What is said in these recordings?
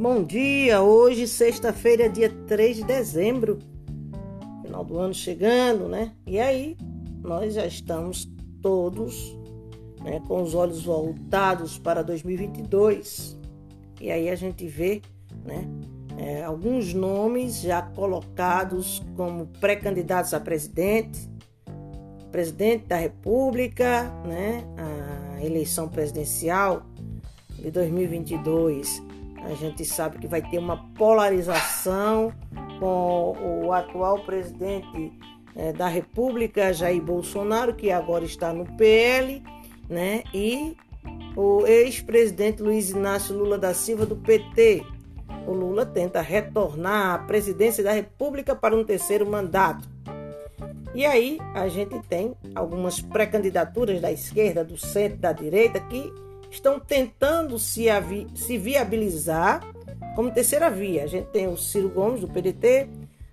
Bom dia, hoje, sexta-feira, dia 3 de dezembro, final do ano chegando, né? E aí, nós já estamos todos né, com os olhos voltados para 2022. E aí a gente vê, né? É, alguns nomes já colocados como pré-candidatos a presidente, presidente da República, né? A eleição presidencial de 2022 a gente sabe que vai ter uma polarização com o atual presidente é, da República, Jair Bolsonaro, que agora está no PL, né? E o ex-presidente Luiz Inácio Lula da Silva, do PT. O Lula tenta retornar à presidência da República para um terceiro mandato. E aí a gente tem algumas pré-candidaturas da esquerda, do centro, da direita que estão tentando se, se viabilizar como terceira via. A gente tem o Ciro Gomes, do PDT,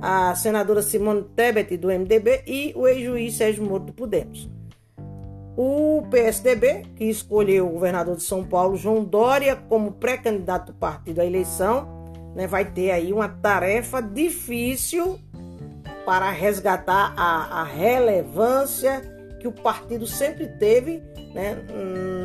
a senadora Simone Tebet, do MDB, e o ex-juiz Sérgio Moro, do Podemos. O PSDB, que escolheu o governador de São Paulo, João Dória, como pré-candidato do partido à eleição, né, vai ter aí uma tarefa difícil para resgatar a, a relevância que o partido sempre teve né,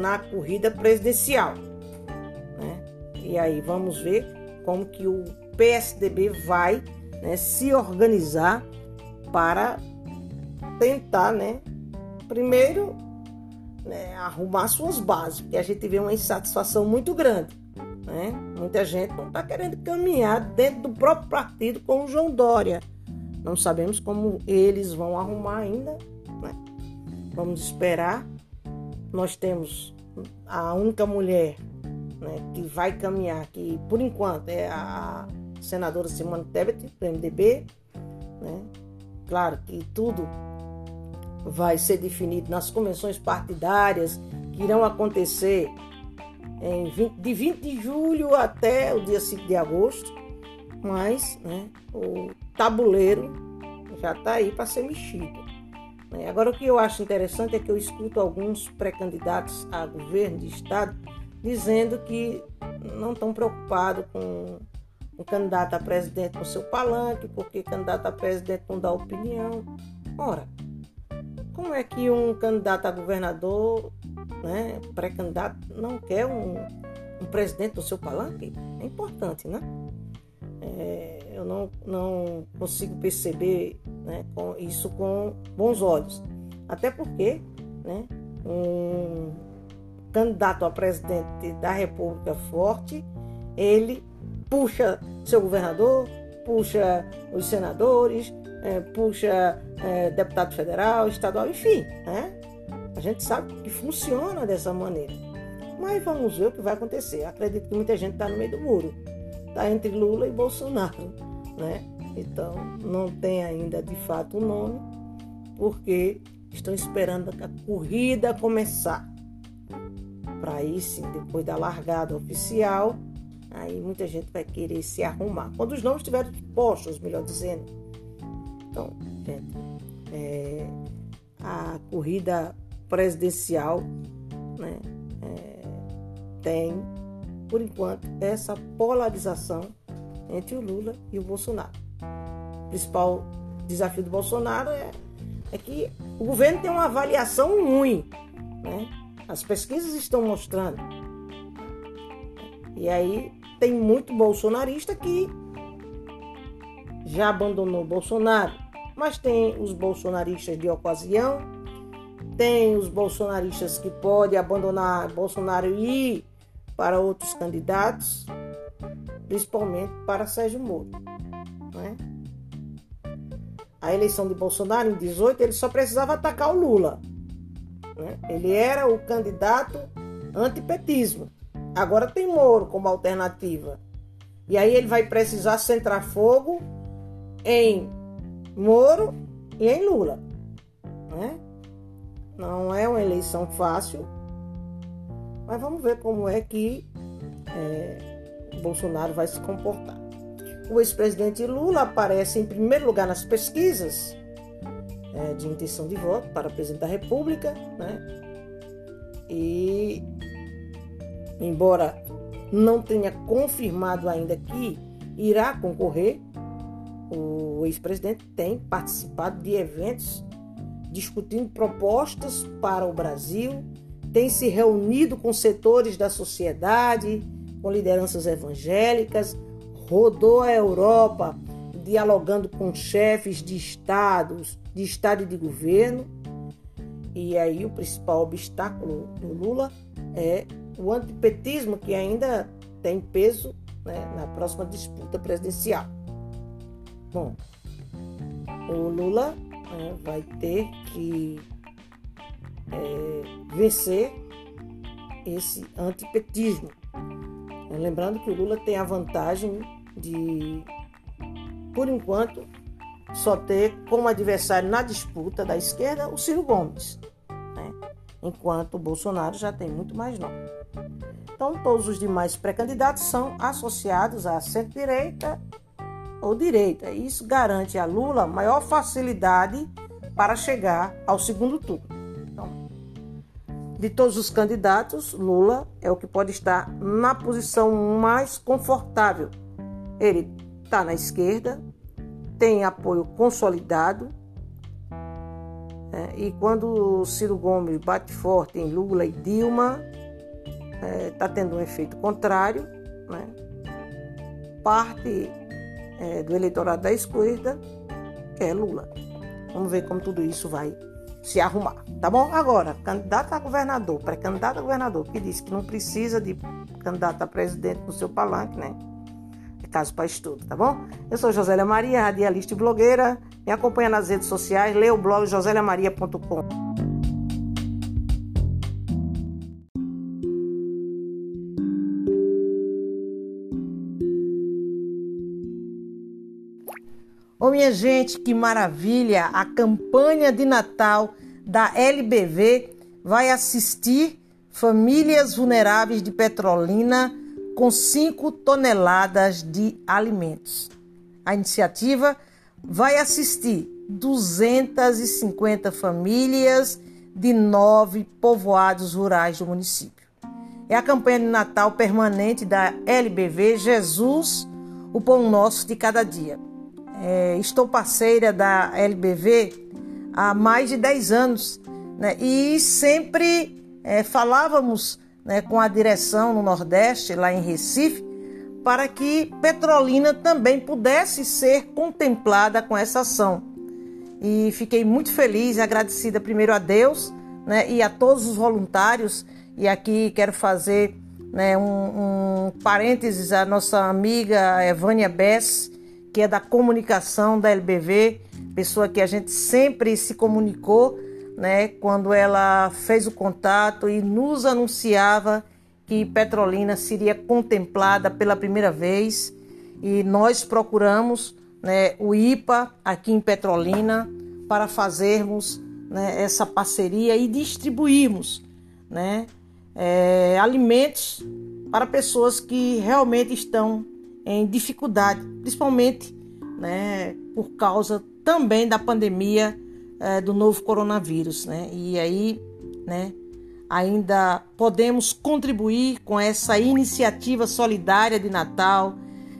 na corrida presidencial. Né? E aí vamos ver como que o PSDB vai né, se organizar para tentar, né, primeiro, né, arrumar suas bases, porque a gente vê uma insatisfação muito grande. Né? Muita gente não está querendo caminhar dentro do próprio partido com o João Dória. Não sabemos como eles vão arrumar ainda. Né? Vamos esperar nós temos a única mulher né, que vai caminhar, que por enquanto é a senadora Simone Tebet, do MDB. Né? Claro que tudo vai ser definido nas convenções partidárias que irão acontecer em 20, de 20 de julho até o dia 5 de agosto, mas né, o tabuleiro já está aí para ser mexido. Né? Agora, o que eu acho interessante é que eu escuto alguns pré-candidatos a governo de estado dizendo que não estão preocupados com um candidato a presidente no seu palanque, porque candidato a presidente não dá opinião. Ora, como é que um candidato a governador, né, pré-candidato, não quer um, um presidente no seu palanque? É importante, né? É, eu não, não consigo perceber né, com isso com bons olhos. Até porque né, um candidato a presidente da República forte, ele puxa seu governador, puxa os senadores, é, puxa é, deputado federal, estadual, enfim. Né? A gente sabe que funciona dessa maneira. Mas vamos ver o que vai acontecer. Acredito que muita gente está no meio do muro. Está entre Lula e Bolsonaro né? Então não tem ainda de fato o nome, porque estão esperando a corrida começar. Para aí sim, depois da largada oficial, aí muita gente vai querer se arrumar. Quando os nomes estiverem postos, melhor dizendo. Então, gente, é, a corrida presidencial né, é, tem, por enquanto, essa polarização entre o Lula e o Bolsonaro. Principal desafio do Bolsonaro é, é que o governo tem uma avaliação ruim. Né? As pesquisas estão mostrando. E aí tem muito bolsonarista que já abandonou Bolsonaro. Mas tem os bolsonaristas de ocasião, tem os bolsonaristas que podem abandonar Bolsonaro e ir para outros candidatos principalmente para Sérgio Moro. A eleição de Bolsonaro em 18 ele só precisava atacar o Lula. Né? Ele era o candidato antipetismo. Agora tem Moro como alternativa. E aí ele vai precisar centrar fogo em Moro e em Lula. Né? Não é uma eleição fácil, mas vamos ver como é que é, Bolsonaro vai se comportar. O ex-presidente Lula aparece em primeiro lugar nas pesquisas é, de intenção de voto para presidente da República, né? E embora não tenha confirmado ainda que irá concorrer, o ex-presidente tem participado de eventos discutindo propostas para o Brasil, tem se reunido com setores da sociedade, com lideranças evangélicas, rodou a Europa dialogando com chefes de estados, de estado e de governo. E aí o principal obstáculo do Lula é o antipetismo que ainda tem peso né, na próxima disputa presidencial. Bom, o Lula né, vai ter que é, vencer esse antipetismo. Lembrando que o Lula tem a vantagem de, por enquanto, só ter como adversário na disputa da esquerda o Ciro Gomes, né? enquanto o Bolsonaro já tem muito mais nome. Então, todos os demais pré-candidatos são associados à centro-direita ou direita. Isso garante a Lula maior facilidade para chegar ao segundo turno. De todos os candidatos, Lula é o que pode estar na posição mais confortável. Ele está na esquerda, tem apoio consolidado. É, e quando Ciro Gomes bate forte em Lula e Dilma, está é, tá tendo um efeito contrário. Né? Parte é, do eleitorado da esquerda quer Lula. Vamos ver como tudo isso vai se arrumar, tá bom? Agora, candidato a governador, pré-candidato a governador, que disse que não precisa de candidato a presidente no seu palanque, né? É caso para estudo, tá bom? Eu sou Josélia Maria, radialista e blogueira. Me acompanha nas redes sociais, lê o blog joseliamaria.com. Ô oh, minha gente, que maravilha! A campanha de Natal da LBV vai assistir famílias vulneráveis de Petrolina com 5 toneladas de alimentos. A iniciativa vai assistir 250 famílias de nove povoados rurais do município. É a campanha de Natal permanente da LBV Jesus, o pão nosso de cada dia. É, estou parceira da LBV há mais de 10 anos né, e sempre é, falávamos né, com a direção no Nordeste, lá em Recife, para que Petrolina também pudesse ser contemplada com essa ação. E fiquei muito feliz e agradecida primeiro a Deus né, e a todos os voluntários. E aqui quero fazer né, um, um parênteses à nossa amiga Evânia Bess, que é da comunicação da LBV, pessoa que a gente sempre se comunicou, né, quando ela fez o contato e nos anunciava que Petrolina seria contemplada pela primeira vez. E nós procuramos né, o IPA aqui em Petrolina para fazermos né, essa parceria e distribuirmos né, é, alimentos para pessoas que realmente estão em dificuldade, principalmente né, por causa também da pandemia é, do novo coronavírus. Né? E aí, né, ainda podemos contribuir com essa iniciativa solidária de Natal.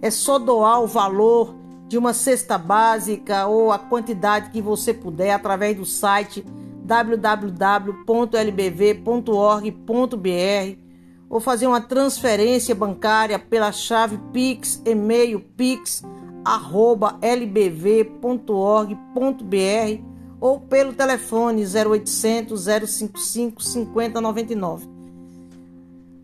É só doar o valor de uma cesta básica ou a quantidade que você puder através do site www.lbv.org.br ou fazer uma transferência bancária pela chave Pix, e-mail pix@lbv.org.br ou pelo telefone 0800 055 5099.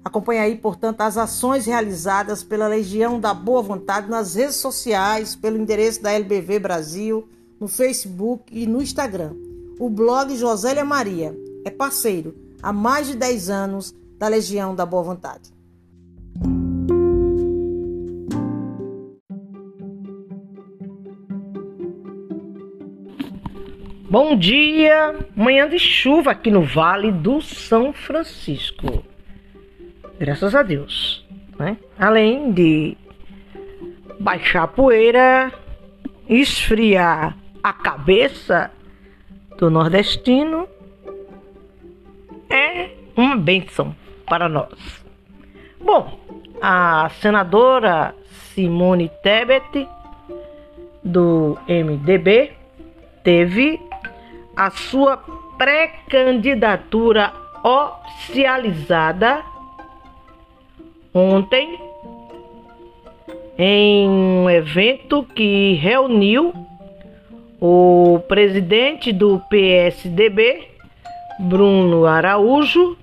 Acompanhe aí, portanto, as ações realizadas pela Legião da Boa Vontade nas redes sociais, pelo endereço da LBV Brasil, no Facebook e no Instagram. O blog Josélia Maria é parceiro há mais de 10 anos da Legião da Boa Vontade. Bom dia, manhã de chuva aqui no Vale do São Francisco. Graças a Deus, né? Além de baixar a poeira, esfriar a cabeça do nordestino, é uma benção para nós. Bom, a senadora Simone Tebet, do MDB, teve a sua pré-candidatura oficializada ontem em um evento que reuniu o presidente do PSDB, Bruno Araújo,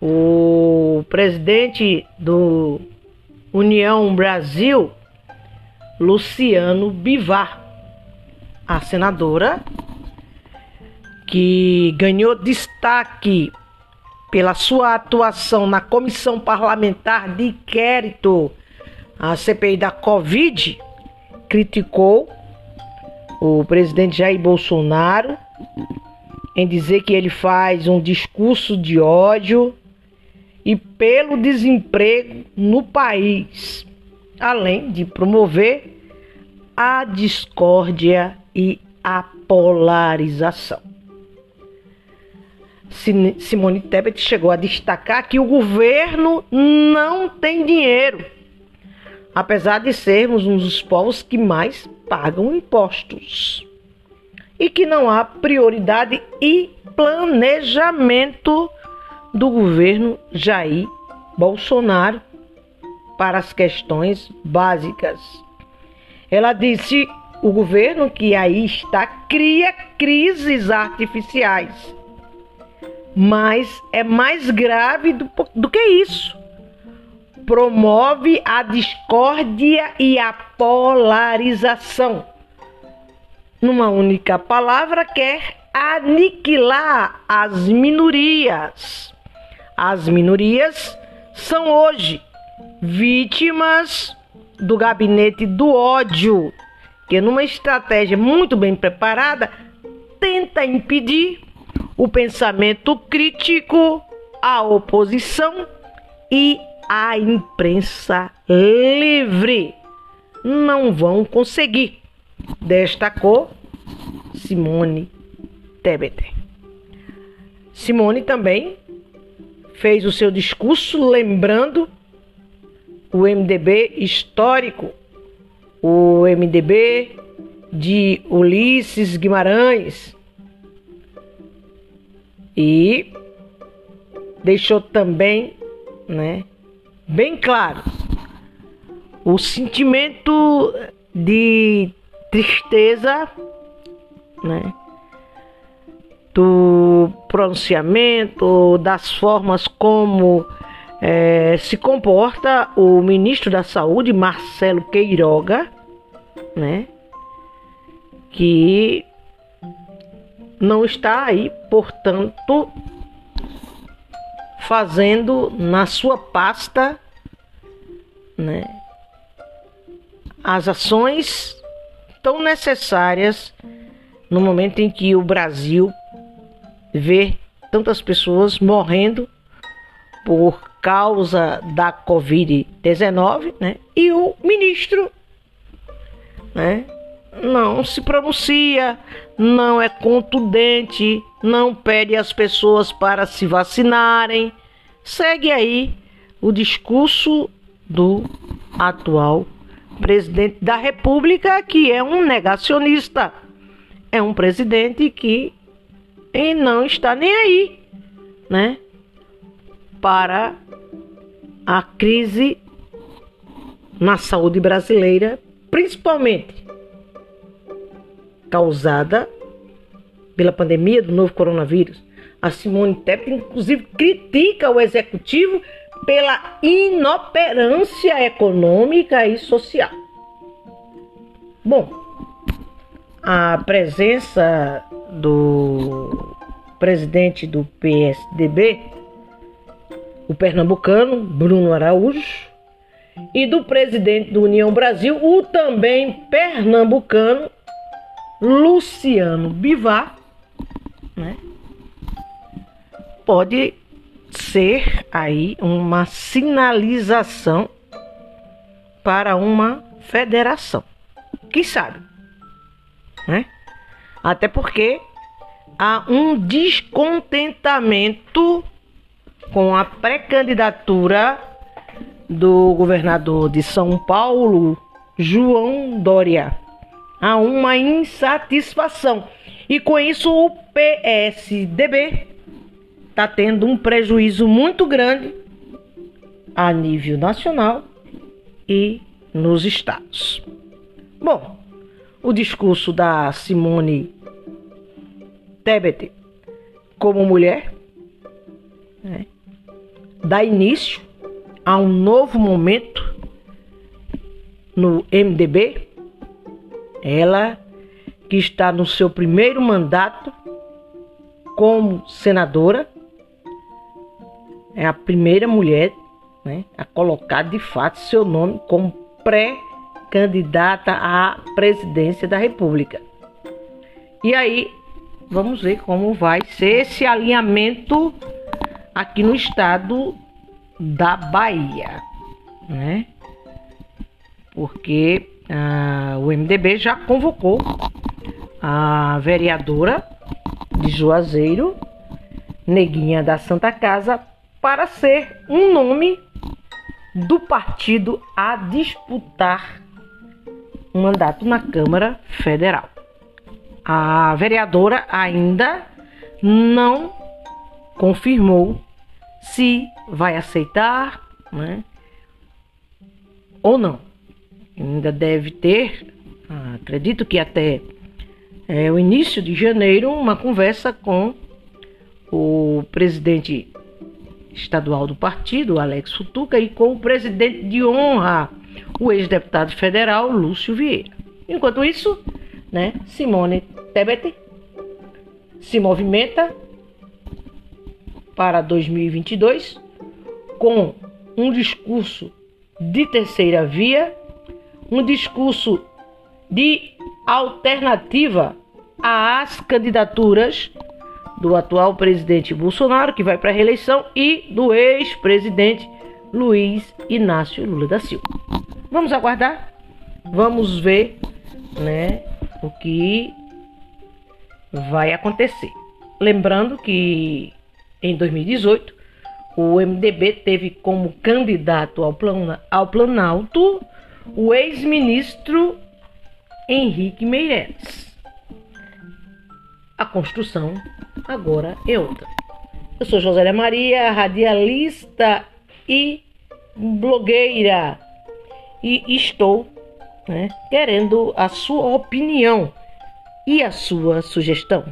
o presidente do União Brasil, Luciano Bivar, a senadora que ganhou destaque pela sua atuação na comissão parlamentar de inquérito à CPI da Covid, criticou o presidente Jair Bolsonaro em dizer que ele faz um discurso de ódio e pelo desemprego no país, além de promover a discórdia e a polarização. Simone Tebet chegou a destacar que o governo não tem dinheiro, apesar de sermos um dos povos que mais pagam impostos, e que não há prioridade e planejamento do governo Jair Bolsonaro para as questões básicas. Ela disse: o governo que aí está cria crises artificiais mas é mais grave do, do que isso. Promove a discórdia e a polarização. Numa única palavra, quer aniquilar as minorias. As minorias são hoje vítimas do gabinete do ódio, que numa estratégia muito bem preparada tenta impedir o pensamento crítico, a oposição e a imprensa livre. Não vão conseguir, destacou Simone Tebet. Simone também fez o seu discurso lembrando o MDB histórico, o MDB de Ulisses Guimarães, e deixou também, né, bem claro o sentimento de tristeza, né, do pronunciamento, das formas como é, se comporta o ministro da Saúde, Marcelo Queiroga, né, que não está aí, portanto, fazendo na sua pasta né, as ações tão necessárias no momento em que o Brasil vê tantas pessoas morrendo por causa da Covid-19, né? E o ministro, né? não se pronuncia, não é contundente, não pede às pessoas para se vacinarem. Segue aí o discurso do atual presidente da República, que é um negacionista. É um presidente que não está nem aí, né? Para a crise na saúde brasileira, principalmente causada pela pandemia do novo coronavírus. A Simone Tebet, inclusive, critica o executivo pela inoperância econômica e social. Bom, a presença do presidente do PSDB, o pernambucano Bruno Araújo, e do presidente do União Brasil, o também pernambucano Luciano Bivar, né? Pode ser aí uma sinalização para uma federação. Quem sabe? Né? Até porque há um descontentamento com a pré-candidatura do governador de São Paulo, João Dória. Há uma insatisfação. E com isso o PSDB está tendo um prejuízo muito grande a nível nacional e nos estados. Bom, o discurso da Simone Tebet como mulher né, dá início a um novo momento no MDB. Ela que está no seu primeiro mandato como senadora, é a primeira mulher né, a colocar de fato seu nome como pré-candidata à presidência da República. E aí, vamos ver como vai ser esse alinhamento aqui no estado da Bahia, né? Porque ah, o MDB já convocou a vereadora de Juazeiro, Neguinha da Santa Casa, para ser um nome do partido a disputar um mandato na Câmara Federal. A vereadora ainda não confirmou se vai aceitar né, ou não. Ainda deve ter, acredito que até é, o início de janeiro, uma conversa com o presidente estadual do partido, Alex Futuca, e com o presidente de honra, o ex-deputado federal Lúcio Vieira. Enquanto isso, né, Simone Tebet se movimenta para 2022 com um discurso de terceira via, um discurso de alternativa às candidaturas do atual presidente Bolsonaro, que vai para a reeleição, e do ex-presidente Luiz Inácio Lula da Silva. Vamos aguardar, vamos ver, né, o que vai acontecer. Lembrando que em 2018 o MDB teve como candidato ao, ao Planalto o ex-ministro Henrique Meirelles. A construção agora é outra. Eu sou Josélia Maria, radialista e blogueira, e estou né, querendo a sua opinião e a sua sugestão.